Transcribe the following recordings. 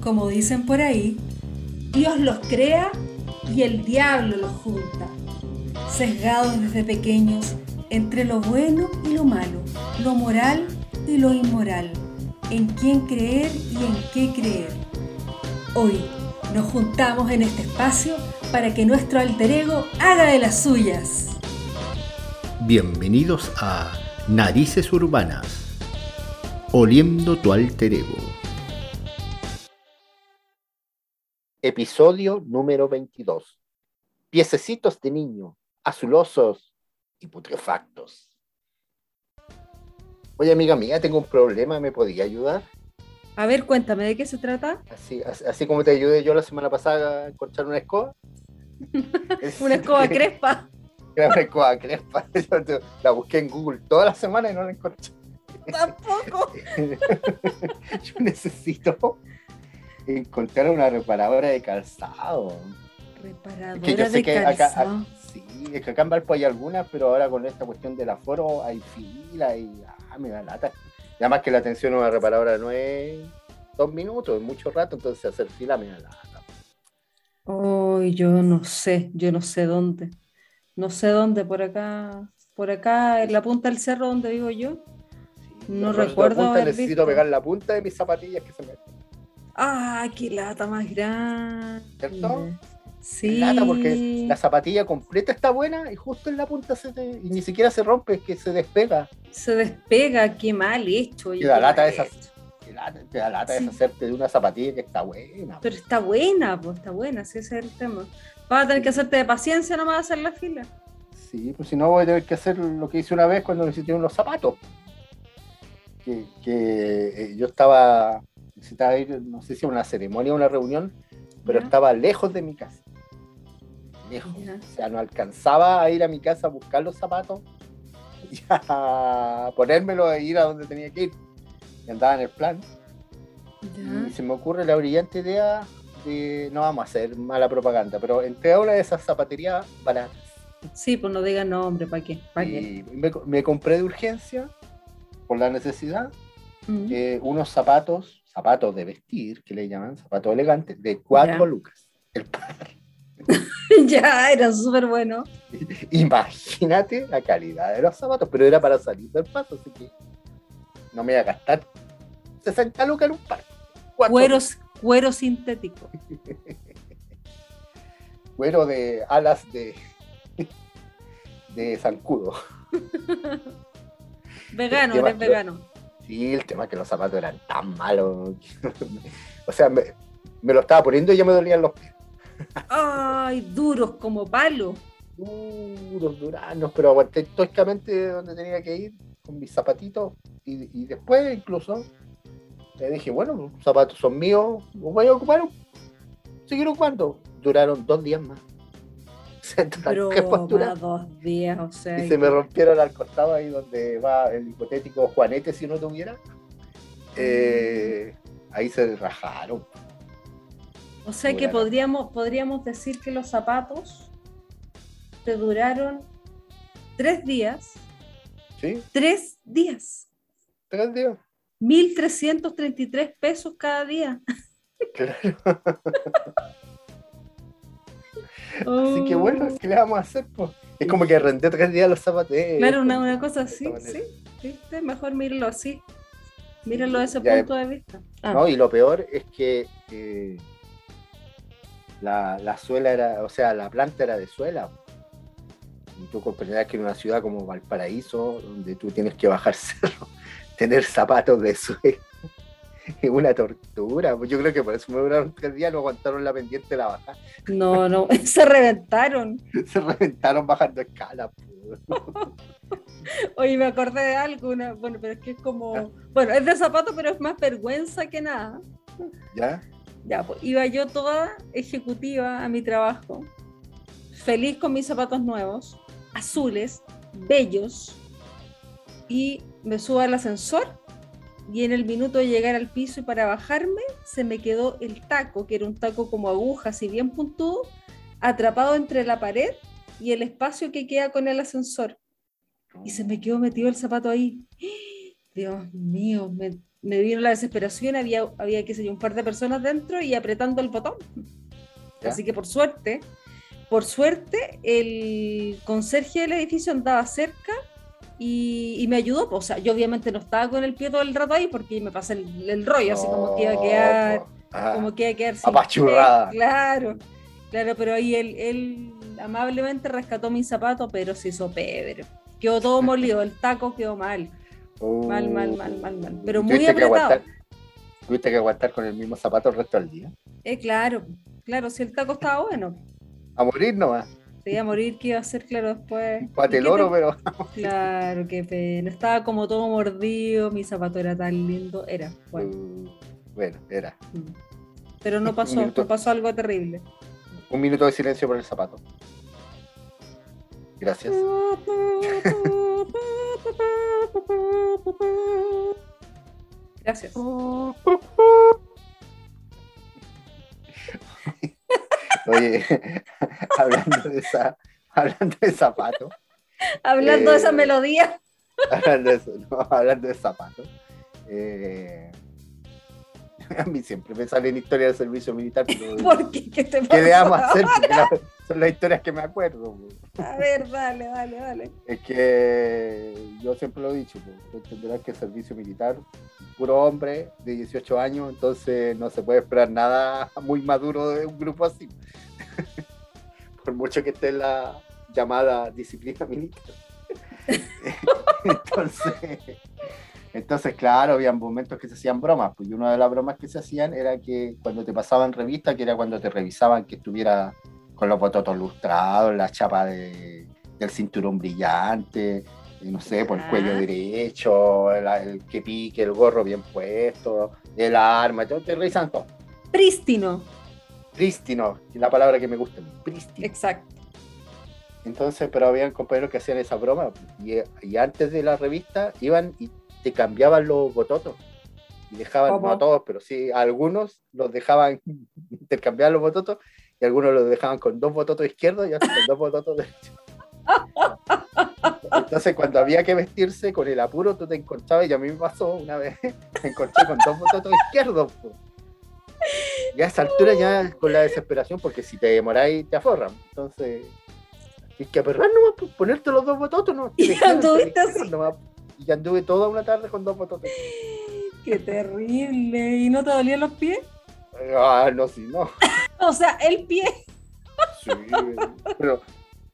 Como dicen por ahí, Dios los crea y el diablo los junta. Sesgados desde pequeños entre lo bueno y lo malo, lo moral y lo inmoral, en quién creer y en qué creer. Hoy nos juntamos en este espacio para que nuestro alter ego haga de las suyas. Bienvenidos a Narices Urbanas, oliendo tu alter ego. Episodio número 22. Piececitos de niño, azulosos y putrefactos. Oye, amiga mía, tengo un problema, ¿me podía ayudar? A ver, cuéntame, ¿de qué se trata? Así, así, así como te ayudé yo la semana pasada a encontrar una escoba. Una escoba crespa. Era una escoba crespa. Yo la busqué en Google toda la semana y no la encontré. Tampoco. Yo necesito encontrar una reparadora de calzado. Reparadora Es que yo sé de que acá, calzado. a- sí, es que acá en Valpo hay algunas, pero ahora con esta cuestión del aforo hay fila y ah, me da lata. Y además que la atención a una reparadora no es dos minutos, es mucho rato, entonces hacer fila me da lata. Ay, yo no sé, yo no sé dónde. No sé dónde, por acá, por acá, en la punta del cerro donde vivo yo. Sí, No recuerdo punta haber necesito visto. pegar la punta de mis zapatillas que se me ¡Ah, qué lata más grande! ¿Cierto? Sí. lata porque la zapatilla completa está buena y justo en la punta se te- y ni siquiera se rompe, es que se despega. Se despega, qué mal hecho. Y la lata. Te da lata Sí. deshacerte de una zapatilla que está buena. Pero está buena, pues está buena, sí, ese es el tema. Vas a tener que hacerte de paciencia nomás a hacer la fila. Sí, pues si no voy a tener que hacer lo que hice una vez cuando necesité unos zapatos. Que, que, eh, yo estaba, necesitaba ir, no sé si a una ceremonia o una reunión, pero Ya. estaba lejos de mi casa. Lejos. Ya. O sea, no alcanzaba a ir a mi casa a buscar los zapatos y a ponérmelos e ir a donde tenía que ir. Y andaba en el plan. Ya. Y se me ocurre la brillante idea de, no vamos a hacer mala propaganda, pero entré a una de esas zapaterías baratas. Sí, pues no digan nombre, ¿para qué? ¿Para qué? Y me, me compré de urgencia, por la necesidad, Mm. eh, unos zapatos, zapatos de vestir, que le llaman, zapatos elegantes, de 4 Ya. lucas. El par. ya, era súper bueno. Imagínate la calidad de los zapatos, pero era para salir del paso, así que no me iba a gastar 60 lucas en un par. Cuatro Cuero, cuero sintético. Cuero de alas de, de zancudo. Vegano, ¿Qué eres vegano. Sí, el tema es que los zapatos eran tan malos. o sea, me, me lo estaba poniendo y ya me dolían los pies. Ay, duros como palo. Duros, duranos, pero aguanté toscamente donde tenía que ir con mis zapatitos. Y, y después, incluso, le dije, bueno, los zapatos son míos, los voy a ocupar. Seguir ocupando. Duraron dos días más. Se Pero ¿qué pues, más dura? dos días, o sea. Y se me rompieron al costado ahí donde va el hipotético Juanete si no tuviera. Eh, ahí se rajaron. O sea que podríamos, podríamos decir que los zapatos te duraron tres días. ¿Sí? Tres días. Tres días. 1.333 pesos cada día. Claro. Así que bueno, ¿qué le vamos a hacer? po? Es como que renté tres días los zapatos. eh, Claro, una, pues, una cosa de así, sí. ¿viste? Mejor míralo así. Míralo desde ese Ya, punto de vista. Ah, ¿no? Y lo peor es que eh, la, la suela era, o sea, la planta era de suela. Y tú comprenderás que en una ciudad como Valparaíso, donde tú tienes que bajar cerro, tener zapatos de suela una tortura. Pues Yo creo que por eso me duraron tres días, no aguantaron la pendiente de la baja. No, no, se reventaron. Se reventaron bajando escala. Oye, me acordé de algo, una- bueno, pero es que es como, bueno, es de zapato, pero es más vergüenza que nada. ¿Ya? Ya, pues iba yo toda ejecutiva a mi trabajo, feliz con mis zapatos nuevos, azules, bellos, y me subo al ascensor y en el minuto de llegar al piso y para bajarme, se me quedó el taco, que era un taco como aguja, así bien puntudo, atrapado entre la pared y el espacio que queda con el ascensor. Y se me quedó metido el zapato ahí. Dios mío, me me vino la desesperación, había, había qué sé yo, un par de personas dentro y apretando el botón. ¿Ya? Así que por suerte, por suerte, el conserje del edificio andaba cerca y, y me ayudó. O sea, yo obviamente no estaba con el pie todo el rato ahí porque me pasé el, el rollo, así como que iba a quedar, No, ah, como que iba a quedar sin apachurrada. pie, Claro, claro, pero ahí él, él amablemente rescató mi zapato, pero se hizo pedro. Quedó todo molido, el taco quedó mal. Mal, mal, mal, mal, mal. Pero muy que apretado. aguantar- Tuviste que aguantar con el mismo zapato el resto del día. Eh, claro, claro, si el taco estaba bueno, A morir nomás. Se iba a morir, ¿qué iba a hacer, claro, después? Pate ¿Y el oro, pero. Claro, qué pena. Estaba como todo mordido, mi zapato era tan lindo. Era, bueno. Uh, bueno, era. mm. Pero no pasó, no pasó algo terrible. Un minuto de silencio por el zapato. Gracias. Gracias. Oye, hablando de esa, hablando de zapato, Hablando de esa Eh, melodía. hablando de eso, no, hablando de zapatos. eh, a mí siempre me salen historias del servicio militar, pero ¿Por qué? ¿Qué te ¿qué le vamos a pasó? hacer? Porque la- son las historias que me acuerdo. A ver, dale, dale, dale. Es que yo siempre lo he dicho, entenderás que el servicio militar, puro hombre de 18 años, entonces no se puede esperar nada muy maduro de un grupo así. Por mucho que esté en la llamada disciplina militar. entonces, entonces, claro, había momentos que se hacían bromas, pues y una de las bromas que se hacían era que cuando te pasaban revista, que era cuando te revisaban que estuviera con los bototos lustrados, la chapa de, del cinturón brillante, y no sé, por el Ah. cuello derecho, el, el que pique, el gorro bien puesto, el arma, todo, te revisan todo. Prístino. Prístino, es la palabra que me gusta, prístino. Exacto. Entonces, pero habían compañeros que hacían esa broma, y, y antes de la revista iban y te cambiaban los bototos. Y dejaban, ¿Cómo? no a todos, pero sí, a algunos los dejaban intercambiar los bototos, y algunos los dejaban con dos bototos izquierdos y otros con dos bototos derechos. Entonces, cuando había que vestirse con el apuro, tú te enconchabas, y a mí me pasó una vez, me encontré con dos bototos izquierdos. po. Y a esa altura ya con la desesperación, porque si te demoráis, te aforran. Entonces, tienes que aperrar nomás, ponerte los dos bototos, ¿no? Y anduviste así. Y anduve toda una tarde con dos bototos. Qué terrible. ¿Y no te dolían los pies? Ah, no, sí, no. O sea, el pie. Sí, pero,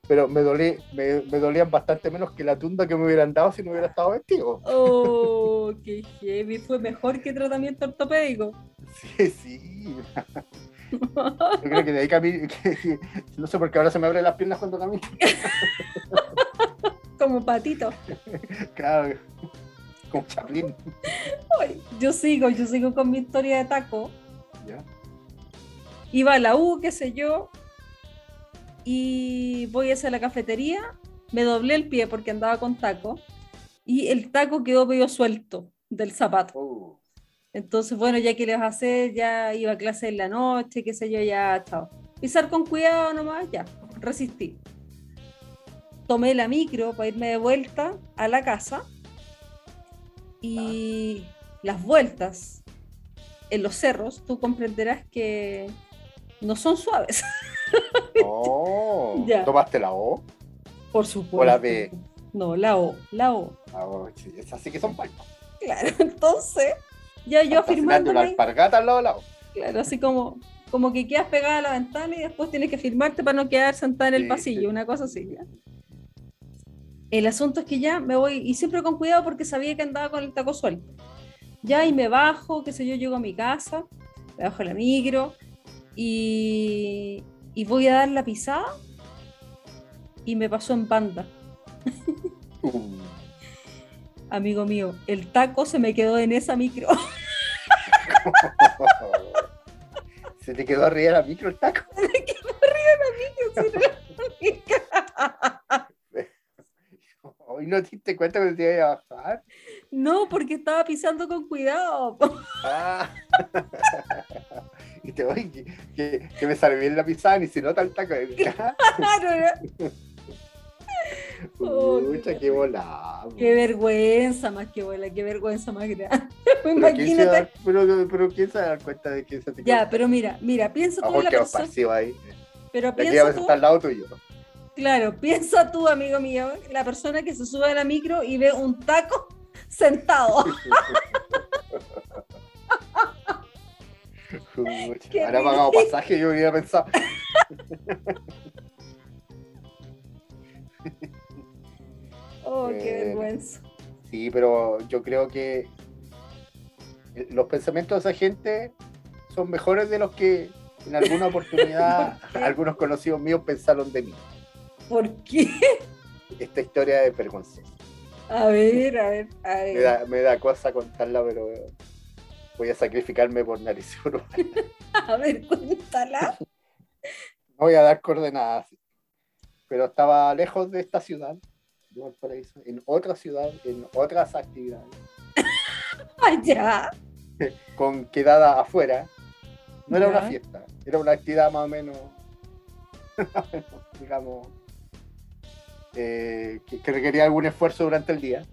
pero me, dolí, me, me dolían bastante menos que la tunda que me hubieran dado si no hubiera estado vestido. Oh, qué heavy. Fue mejor que tratamiento ortopédico. Sí, sí. Yo creo que de ahí camino. no sé por qué ahora se me abren las piernas cuando camino. Como patito. Claro, como chaplín. Yo sigo, yo sigo con mi historia de taco. ¿Ya? Iba a la U, qué sé yo, y voy hacia la cafetería, me doblé el pie porque andaba con taco, y el taco quedó medio suelto del zapato. Uh, Entonces, bueno, ya que le vas a hacer, ya iba a clase en la noche, qué sé yo, ya, chao. Pisar con cuidado nomás, ya, resistí. Tomé la micro para irme de vuelta a la casa y las vueltas en los cerros, tú comprenderás que no son suaves, oh, Ya. ¿Tomaste la O? por supuesto. O la B. No, la O, la O. Ah, oh, sí, esas sí que son palmas. Claro, entonces, ya yo una afirmándome. alpargata al lado de la O. Claro, así como, como que quedas pegada a la ventana y después tienes que firmarte para no quedar sentada en el Sí, pasillo, sí. una cosa así. ¿ya? El asunto es que ya me voy, y siempre con cuidado porque sabía que andaba con el taco suelto. Ya y me bajo, qué sé yo, llego a mi casa, me bajo la micro y, y voy a dar la pisada y me pasó en banda. Uh, Amigo mío, el taco se me quedó en esa micro. Se te quedó arriba de la micro el taco. Hoy no te diste cuenta que te iba a bajar. No, porque estaba pisando con cuidado. Ah. y te voy que, que, que me sale bien la pisada y si no el taco. Claro. Oh, Pucha, qué qué. Qué vergüenza más que bola, qué vergüenza más grande. Pero ¿quién, se Imagínate. da, pero, pero ¿quién se da cuenta de que se te Ya, pero mira, mira, piensa tú en la persona. ahí. Pero piensa tú, está al lado tuyo. claro, piensa tú, amigo mío, la persona que se sube a la micro y ve un taco sentado. Qué Ahora pagado pasaje, yo hubiera pensado. Oh, qué Eh, vergüenza. Sí, pero yo creo que los pensamientos de esa gente son mejores de los que en alguna oportunidad algunos conocidos míos pensaron de mí. ¿Por qué? Esta historia es vergonzosa. A ver, a ver, a Me ver. da, me da cosa contarla, pero voy a sacrificarme por nariz urbana. A ver, cuéntala. No voy a dar coordenadas. Pero estaba lejos de esta ciudad, de Valparaíso, en otra ciudad, en otras actividades, Allá. con quedada afuera. No era una fiesta, era una actividad más o menos, digamos, eh, que, que requería algún esfuerzo durante el día.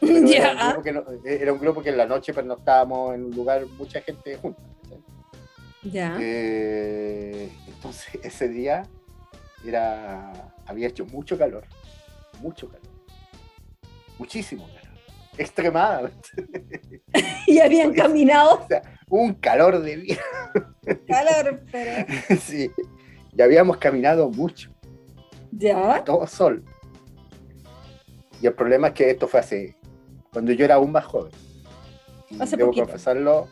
Pero Era, un Ya. grupo que no- era un grupo que en la noche pernoctábamos en un lugar, mucha gente junta. Ya. Eh, entonces ese día era, había hecho mucho calor, mucho calor, muchísimo calor, extremadamente, Y habían caminado. un calor de vida, Calor, pero. sí, y habíamos caminado mucho, Ya. todo sol. Y el problema es que esto fue hace, cuando yo era aún más joven. Y Hace debo poquito. confesarlo,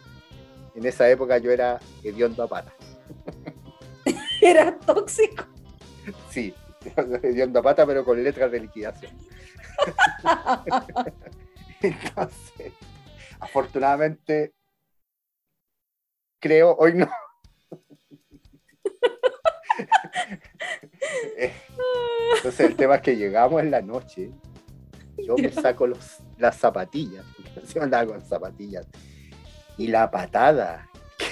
en esa época yo era hediondo a. Era tóxico. Sí, hediondo a pata, pero con letras de liquidación. Entonces, afortunadamente, creo, hoy no. Eh, Entonces, el tema es que llegamos en la noche, yo me saco los, las zapatillas, porque andaba con zapatillas, y la patada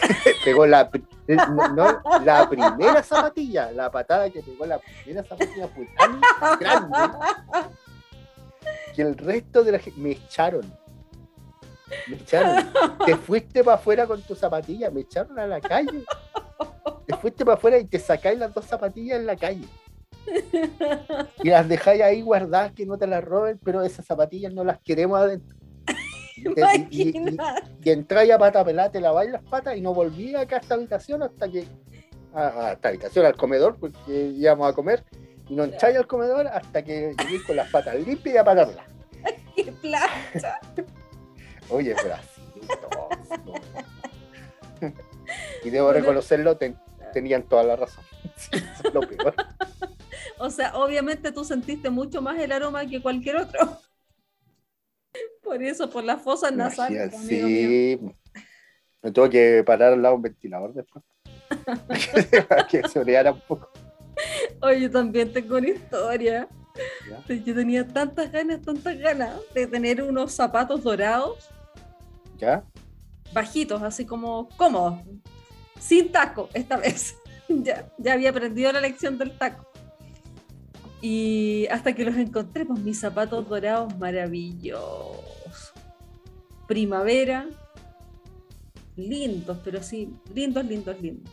pegó la, no, la primera zapatilla, la patada que pegó la primera zapatilla fue tan grande que el resto de la gente me echaron. Me echaron. Te fuiste para afuera con tu zapatilla, me echaron a la calle. Te fuiste para afuera y te sacáis las dos zapatillas en la calle. Y las dejáis ahí guardadas que no te las roben, pero esas zapatillas no las queremos adentro. Y, te- y- y- y- entráis a pata pelada, te laváis las patas y no volví acá a esta habitación hasta que. A, a esta habitación, al comedor, porque íbamos a comer. Y no entráis al comedor hasta que lleguéis con las patas limpias y a patarlas. Qué plancha. Oye, Brasil. Y debo reconocerlo, ten- tenían toda la razón. Es lo peor. O sea, obviamente tú sentiste mucho más el aroma que cualquier otro. Por eso, por las fosas nasales. Amigo mío. sí. Me tuve que parar al lado de un ventilador después. Para que se oleara un poco. Oye, yo también tengo una historia. ¿ya? Yo tenía tantas ganas, tantas ganas de tener unos zapatos dorados, ¿Ya? bajitos, así como cómodos, sin taco esta vez. ya, ya había aprendido la lección del taco. Y hasta que los encontré, pues mis zapatos dorados maravillosos. Primavera, lindos, pero sí, lindos, lindos, lindos.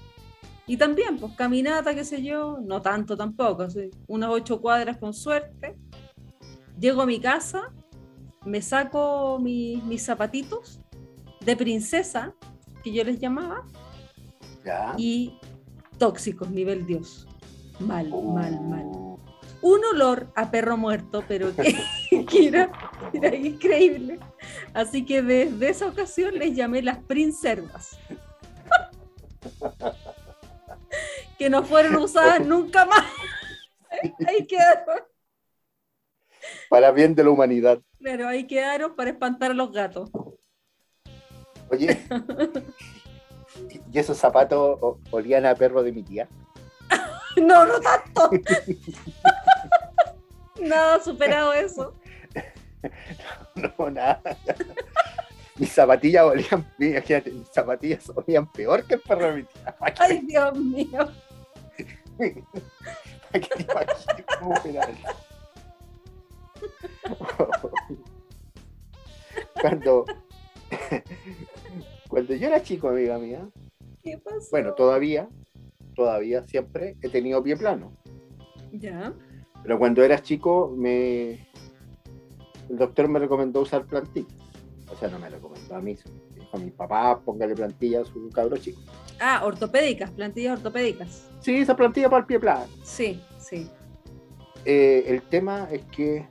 Y también, pues caminata, qué sé yo, no tanto tampoco, así, unas ocho cuadras con suerte. Llego a mi casa, me saco mis, mis zapatitos de princesa, que yo les llamaba, ¿Ya? y tóxicos, nivel Dios. Mal, mal, mal. Uh, Un olor a perro muerto, pero que, que era, era increíble. Así que desde esa ocasión les llamé las princerdas. que no fueron usadas nunca más. Ahí quedaron, Para bien de la humanidad. claro, ahí quedaron para espantar a los gatos. Oye, ¿y esos zapatos olían a perro de mi tía? No, no tanto. Nada superado eso. No, nada. Mis zapatillas olían, imagínate, mis zapatillas olían peor que el perro de mi tía. ¿Para qué, Ay, Dios mío. para que te cómo era? Cuando, Cuando yo era chico, amiga mía, ¿Qué pasó? bueno, todavía, todavía siempre he tenido pie plano. Ya. Pero cuando era chico, me... el doctor me recomendó usar plantillas. O sea, no me recomendó a mí, dijo a mi papá, póngale plantilla a su cabro chico. Ah, ortopédicas, plantillas ortopédicas. Sí, esa plantilla para el pie plano. Sí, sí. Eh, el tema es que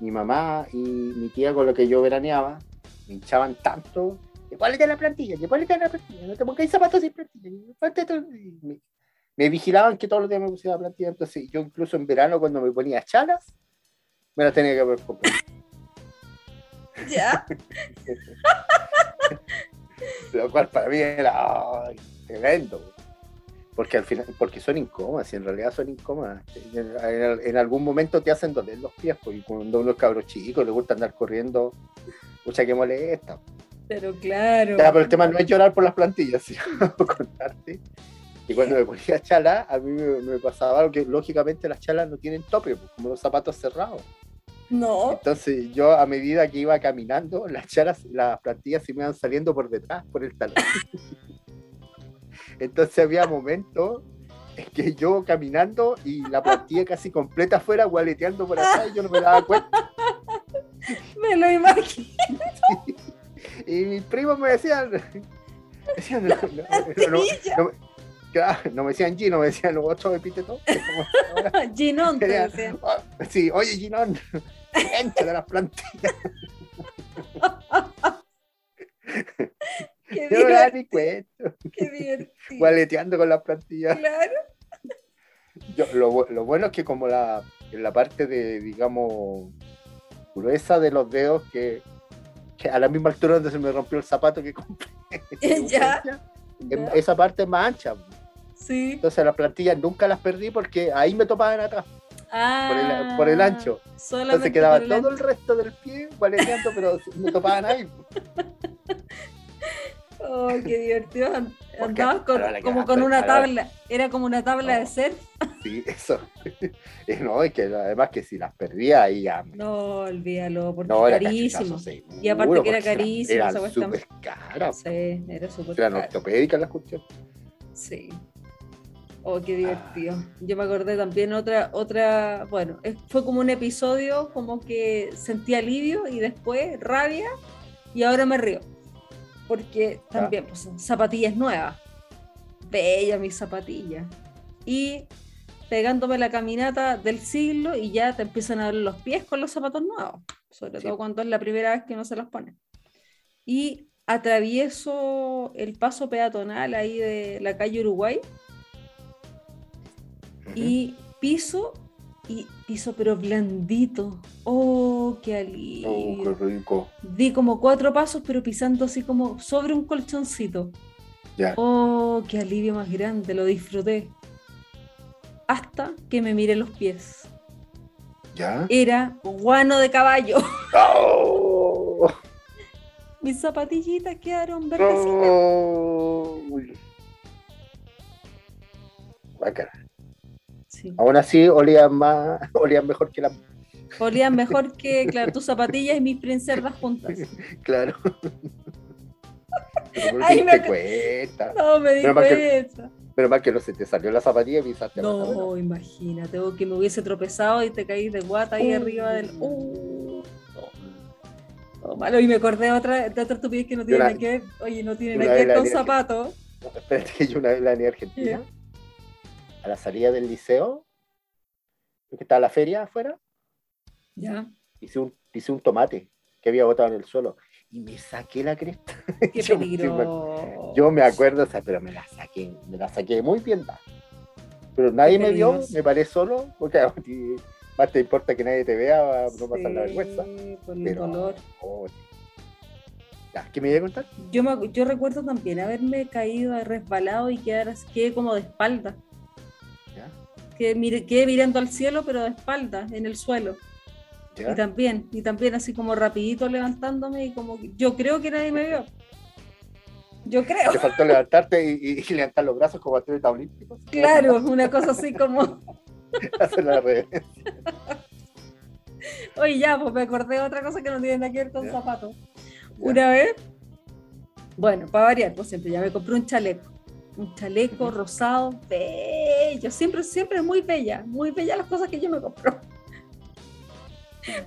mi mamá y mi tía con lo que yo veraneaba me hinchaban tanto ponle la plantilla, ponle la plantilla, no te pongáis zapatos sin plantilla. ponte todo". Y Me, me vigilaban que todos los días me pusiera la plantilla, entonces yo incluso en verano cuando me ponía chalas, me las tenía que haber comprado. Ya. Lo cual para mí era tremendo. Porque al final, porque son incómodas, y en realidad son incómodas. En, en- en algún momento te hacen doler los pies, porque cuando uno es cabro chico le gusta andar corriendo, mucha que molesta. Pero claro. Ya, pero el tema no es llorar por las plantillas, sino contarte. Y cuando me ponía chala, a mí me, me pasaba algo que lógicamente las chalas no tienen tope, pues, como los zapatos cerrados. No. Entonces yo a medida que iba caminando, las chalas, las plantillas se me iban saliendo por detrás, por el talón. Entonces había momentos en que yo caminando y la plantilla casi completa afuera, gualeteando por atrás y yo no me daba cuenta. Me lo imagino. Y mis primos me decían, decían, no, no, no, claro, no me decían Gino, me decían los otros epítetos. Ginón te Decían. "Oh, sí, oye Ginón, entra de las plantillas. Qué Yo no divertido. ni cuenta, Qué divertido. gualeteando con las plantillas. Claro. Yo- lo, lo bueno es que como la, en la parte de, digamos, gruesa de los dedos, que, que a la misma altura donde se me rompió el zapato que compré, Ya. esa parte es más ancha. Sí. Entonces las plantillas nunca las perdí porque ahí me topaban atrás, por Ah, el, por el ancho. Entonces quedaba el todo ancho. el resto del pie gualeteando, pero me topaban ahí. Oh, qué divertido. Andabas con- como con una tabla. Era como una tabla de surf. Sí, eso. Y no, es que además que si las perdía ahí ya... No, olvídalo, porque No, era carísimo. seguro, Y aparte que era carísimo cuestión. súper caras. Sí, era súper Eran ortopédicas las cuestiones. Sí. Oh, qué divertido. Yo me acordé también otra, otra, bueno, fue como un episodio como que sentí alivio y después rabia y ahora me río. Porque también, pues, zapatillas nuevas. Bella mis zapatillas. Y pegándome la caminata del siglo y ya te empiezan a doler los pies con los zapatos nuevos. Sobre Sí. todo cuando es la primera vez que uno se los pone. Y atravieso el paso peatonal ahí de la calle Uruguay y piso y piso pero blandito. Oh, qué Oh, alivio. qué rico. Di como cuatro pasos pero pisando así como sobre un colchoncito. Ya. Oh, qué alivio más grande, lo disfruté. Hasta que me miré los pies. ¿Ya? Era guano de caballo. ¡Oh! Mis zapatillitas quedaron verdecitas. ¡Oh! Guácala. Sí. Aún así olían más, olían mejor que la Olían mejor que, claro, tus zapatillas y mis princerdas juntas. claro. Ay, te me cuenta. No, me di Pero más que- cuenta. Pero más que no se te salió la zapatilla y pisaste. No, imagínate, o que me hubiese tropezado y te caí de guata ahí Uh. arriba del. Uh, no. No, malo, y me acordé de otra, de otra estupidez que no tiene nada que ver. Oye, no tiene nada que ver con zapatos. Espérate que yo una vez la a Argentina, a la salida del liceo, que estaba la feria afuera, Ya, hice un, hice un tomate que había botado en el suelo y me saqué la cresta. qué Yo peligro. Yo me acuerdo, o sea, pero me la saqué, me la saqué muy bien. Pero nadie me vio, me paré solo, porque más te importa que nadie te vea, no pasar la vergüenza. Por el Pero, dolor. oh, ya, ¿qué me iba a contar? Yo, me, yo recuerdo también haberme caído resbalado y quedar así- quedé como de espalda. ¿Ya? Quedé, mire- quedé mirando al cielo, pero de espalda, en el suelo. ¿Ya? Y también, y también así como rapidito levantándome y como que- yo creo que nadie me vio. Yo creo, Te faltó levantarte y, y- levantar los brazos como atleta olímpico. claro, una cosa así como, Hacer la reverencia. oye ya, pues me acordé de otra cosa que no tiene nada que ver con Ya. zapatos. Una vez, bueno, para variar, pues siempre ya me compré un chaleco. Un chaleco rosado, bello. Siempre, siempre es muy bella, muy bella las cosas que yo me compro.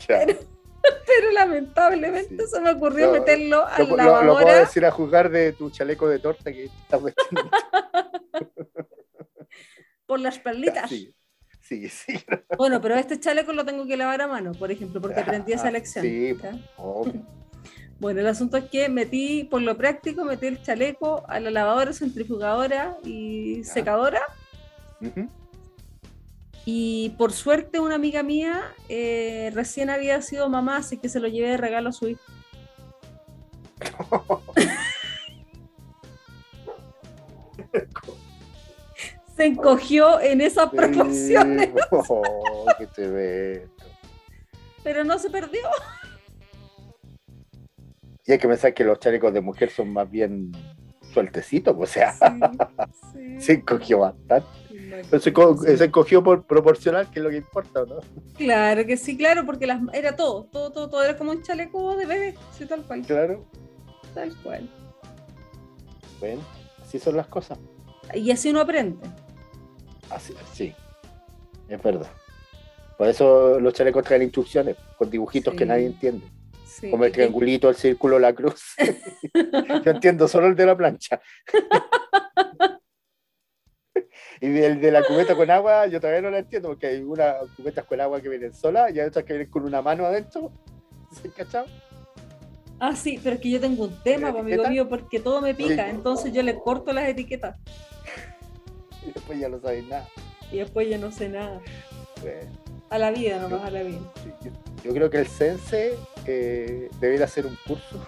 Pero, pero lamentablemente se me ocurrió Lo- meterlo a Lo, la lo- lo puedo lavadora decir a jugar de tu chaleco de torta que estás vestiendo. por las perlitas. Sí, sí, sí. Bueno, pero este chaleco lo tengo que lavar a mano, por ejemplo, porque aprendí esa Ah, lección. sí. Obvio. Bueno, el asunto es que metí, por lo práctico, metí el chaleco a la lavadora, centrifugadora y Ya. secadora. Y por suerte una amiga mía eh, recién había sido mamá, así que se lo llevé de regalo a su hijo. Se encogió en esas proporciones, oh, qué tremendo. pero no se perdió. Y hay que pensar que los chalecos de mujer son más bien sueltecitos, o sea, Sí, sí. se encogió bastante. Pero se, co- se encogió por proporcional, que es lo que importa, ¿no? Claro que sí, claro, porque las, era todo, todo, todo, todo era como un chaleco de bebé, sí, tal cual, Claro. tal cual. Bueno, así son las cosas. Y así uno aprende. Así, sí, es verdad. Por eso los chalecos traen instrucciones con dibujitos que nadie entiende. Sí. Como el triangulito, el círculo, la cruz. Yo entiendo solo el de la plancha. y el de la cubeta con agua, yo todavía no la entiendo, porque hay unas cubetas con agua que vienen solas y hay otras que vienen con una mano adentro. ¿Se cachado? Ah, sí, pero es que yo tengo un tema, ¿La pues, amigo mío, porque todo me pica, Sí. entonces yo le corto las etiquetas Y después ya no sabéis nada. y después yo no sé nada. Bueno, A la vida nomás, a la vida. yo, yo creo que el Sense eh, debería hacer un curso.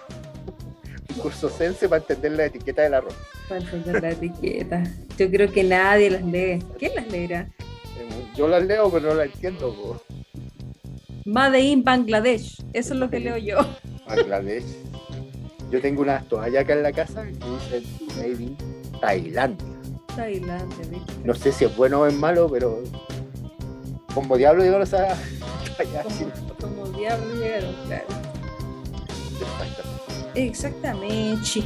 un curso Sense para entender la etiqueta del arroz. Para entender la etiqueta. Yo creo que nadie las lee. ¿Quién las leerá? Eh, Yo las leo, pero no las entiendo. po. Made in Bangladesh. Eso es lo que leo yo. Bangladesh. Yo tengo unas toallas acá en la casa que dicen Made in Tailandia. Tailandia, ¿viste? No sé si es bueno o es malo, pero como diablo llegaron esas toallas. Como, como diablo llegaron, claro. Exactamente.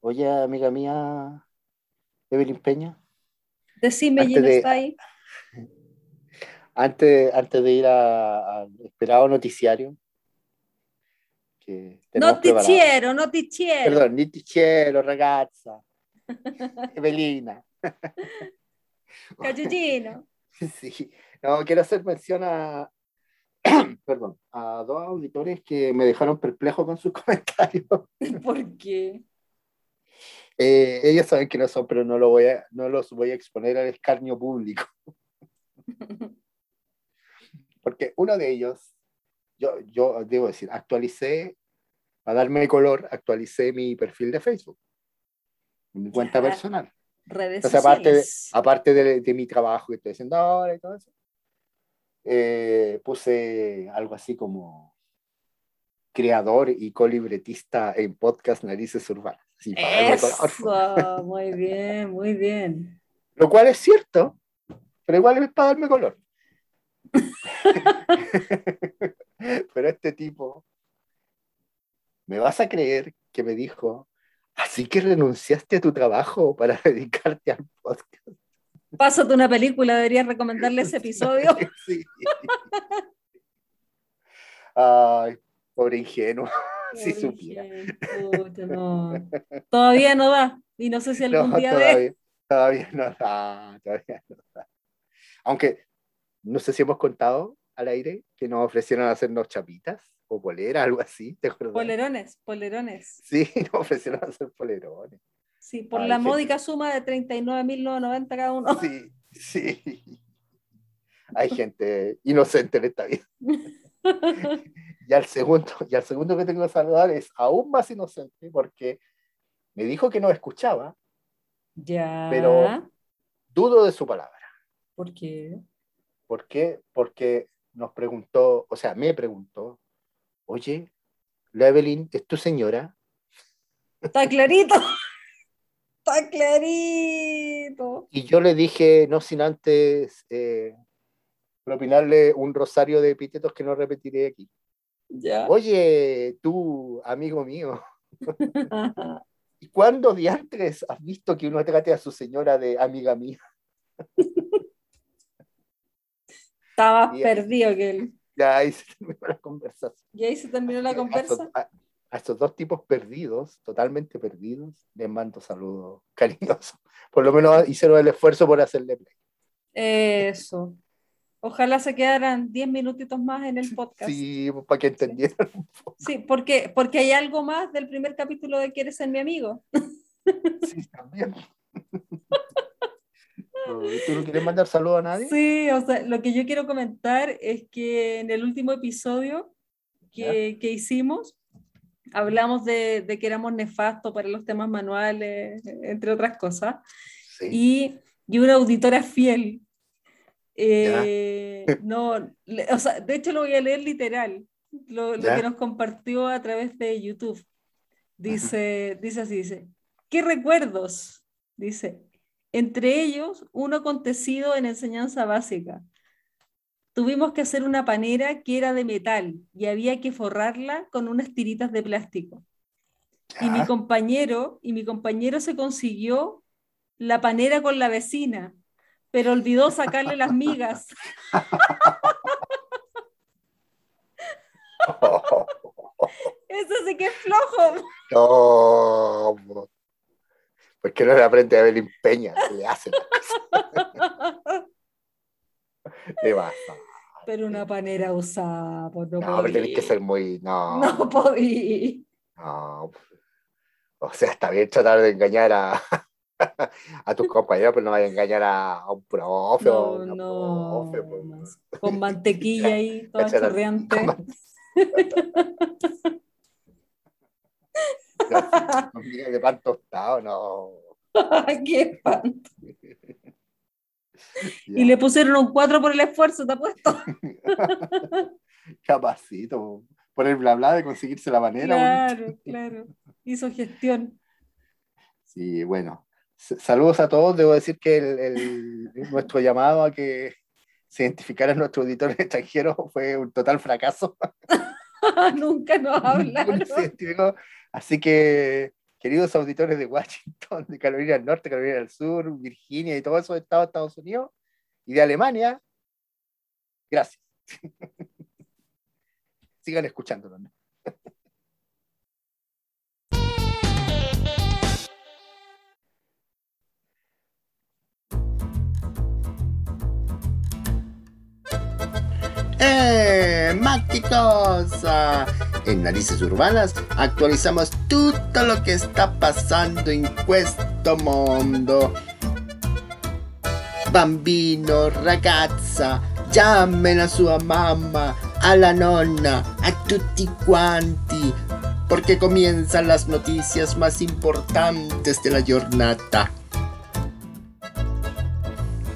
Oye, amiga mía, Evelyn Peña, Decime, Gino de- está ahí. Antes, antes de ir al esperado noticiario, que preparado. Noticiero, noticiero. Perdón, noticiero, ragazza, Evelina. Cayullino. Sí, no, quiero hacer mención a, perdón, a dos auditores que me dejaron perplejo con sus comentarios. ¿Por qué? Eh, ellos saben que no son, pero no, lo voy a, no los voy a exponer al escarnio público. Porque uno de ellos, yo, yo debo decir, actualicé, para darme color, actualicé mi perfil de Facebook, mi cuenta personal. Redes Entonces, aparte de, aparte de, de mi trabajo que estoy haciendo ahora y todo eso, eh, puse algo así como creador y colibretista en podcast Narices Urbanas. Color. Eso, muy bien, muy bien. Lo cual es cierto, pero igual es para darme color. pero este tipo, ¿me vas a creer que me dijo, así que renunciaste a tu trabajo para dedicarte al podcast? Pásate una película, deberías recomendarle ese episodio. Sí. Ay, pobre ingenuo. Si supiera. no. Todavía no da. Y no sé si algún No, día todavía, todavía no da, todavía no da. Aunque no sé si hemos contado al aire que nos ofrecieron hacernos chapitas o polera, algo así, ¿te acuerdas? Polerones, polerones. Sí, nos ofrecieron hacer polerones. Sí, por Ay, la gente. módica suma de 39.990 cada uno. Sí, sí. Hay gente inocente en esta vida. Y al segundo, y al segundo que tengo que saludar es aún más inocente porque me dijo que no escuchaba, Ya. Pero- dudo de su palabra. ¿Por qué? ¿Por qué? Porque nos preguntó, o sea, me preguntó oye, la Evelyn es tu señora. Está clarito. Está clarito. Y yo le dije, no sin antes eh, propinarle un rosario de epítetos que no repetiré aquí. Ya. Oye, tú, amigo mío, ¿y cuándo diantres has visto que uno trate a su señora de amiga mía? Estaba Y- perdido que él. Ya ahí se terminó la conversación. Y ahí se terminó la conversa. a- a estos dos tipos perdidos, totalmente perdidos, les mando saludos cariñosos. Por lo menos hicieron el esfuerzo por hacerle play. Eso. Ojalá se quedaran 10 minutitos más en el podcast. Sí, Sí, para que entendieran. un poco. porque, porque hay algo más del primer capítulo de Quieres ser mi amigo. Sí, también. ¿Tú no quieres mandar saludos a nadie? Sí, o sea, lo que yo quiero comentar es que en el último episodio que, que hicimos, hablamos de, de que éramos nefastos para los temas manuales, entre otras cosas. Sí. y, y una auditora fiel. eh, no, le- o sea, de hecho lo voy a leer literal, lo, lo que nos compartió a través de YouTube. Dice, dice así, dice, ¿qué recuerdos? Dice, entre ellos uno acontecido en enseñanza básica. Tuvimos que hacer una panera que era de metal y había que forrarla con unas tiritas de plástico. Y mi compañero, y mi compañero se consiguió la panera con la vecina, pero olvidó sacarle las migas. Eso sí que es flojo. No, po. ¿por qué no le aprende a Evelyn Peña? Le hace la cosa. Le pasa. Pero una panera usada, pues no, No, pero tenés que podí. ser muy. No, No podí. no. O sea, está bien tratar de engañar a, a tus compañeros, pero no vaya a engañar a, a un profe o No, una no. profe. pues. Con mantequilla ahí, toda chorreante. De pan tostado, no. ¡Qué espanto! Y le pusieron un 4 por el esfuerzo, ¿te apuesto? Capacito, por el bla bla de conseguirse la manera. Claro, claro. Hizo gestión. Sí, bueno. Saludos a todos. Debo decir que el- el- nuestro llamado a que se identificaran nuestros auditores extranjeros fue un total fracaso. Nunca nos hablaron. Ninguno se identificó. Así que, queridos auditores de Washington, de Carolina del Norte, Carolina del Sur, Virginia y todos esos estados de Estados Unidos y de Alemania, gracias. Sigan escuchándonos. ¿no? ¡Eh! ¡Más que cosa! En Narices Urbanas actualizamos todo lo que está pasando en questo mondo. Bambino, ragazza, llamen a sua mamma, a la nonna, a tutti quanti, porque comienzan las noticias más importantes de la giornata.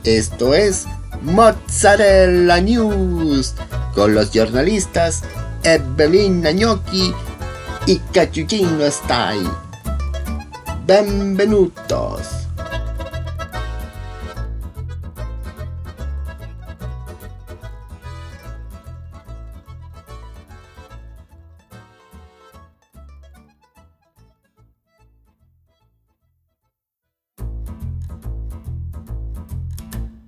Esto es Mozzarella News con los jornalistas Evelina Gnocchi y Cachuchino Style. Benvenutos.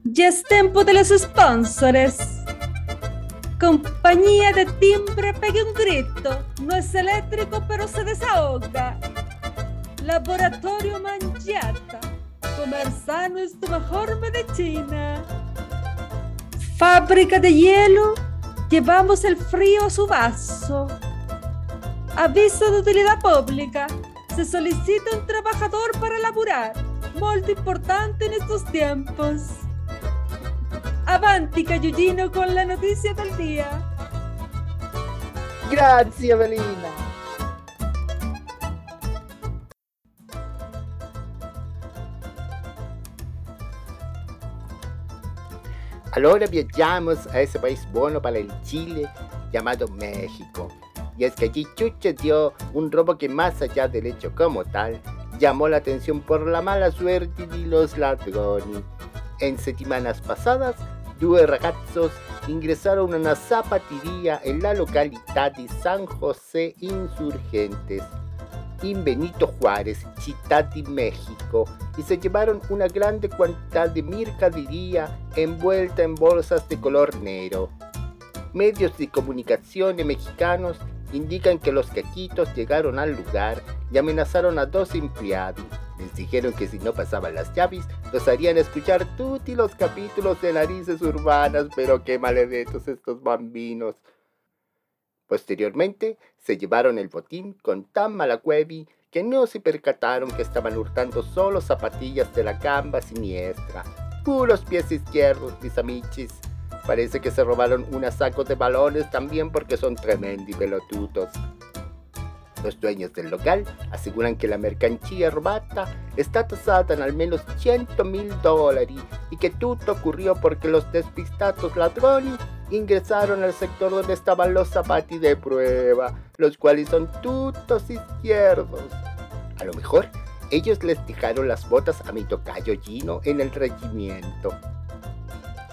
Ya es tiempo de los sponsors. Compañía de timbre pegue un grito. No es eléctrico, pero se desahoga. Laboratorio Mangiata. Comer sano es tu mejor medicina. Fábrica de hielo. Llevamos el frío a su vaso. Aviso de utilidad pública. Se solicita un trabajador para laburar. Muy importante en estos tiempos. Avanti Cayullino con la noticia del día. Gracias, Evelina. Ahora viajamos a ese país bueno para el Chile llamado México. Y es que allí Chuche dio un robo que más allá del hecho como tal, llamó la atención por la mala suerte de los ladrones. En semanas pasadas, due ragazos ingresaron a una zapatería en la localidad de San José Insurgentes, en Benito Juárez, Ciudad de México, y se llevaron una grande cantidad de mercadería envuelta en bolsas de color negro. Medios de comunicación mexicanos indican que los caquitos llegaron al lugar y amenazaron a dos empleados. Les dijeron que si no pasaban las llaves, los harían escuchar tutti los capítulos de narices urbanas, pero qué maledetos estos bambinos. Posteriormente, se llevaron el botín con tan mala cuevi que no se percataron que estaban hurtando solo zapatillas de la camba siniestra. Puros pies izquierdos, mis amichis. Parece que se robaron unas sacos de balones también porque son tremendi pelotutos. Los dueños del local aseguran que la mercancía robada está tasada en al menos 100 mil dólares y que todo ocurrió porque los despistados ladrones ingresaron al sector donde estaban los zapatos de prueba, los cuales son tutos izquierdos. A lo mejor ellos les dejaron las botas a mi tocayo Gino en el regimiento.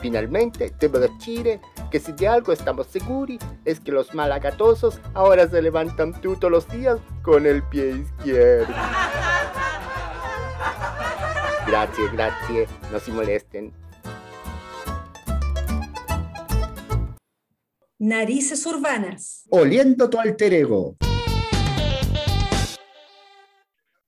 Finalmente, debo decir que si de algo estamos seguros es que los malagatosos ahora se levantan todos los días con el pie izquierdo. Gracias, gracias, no se molesten. Narices urbanas. Oliendo tu alter ego.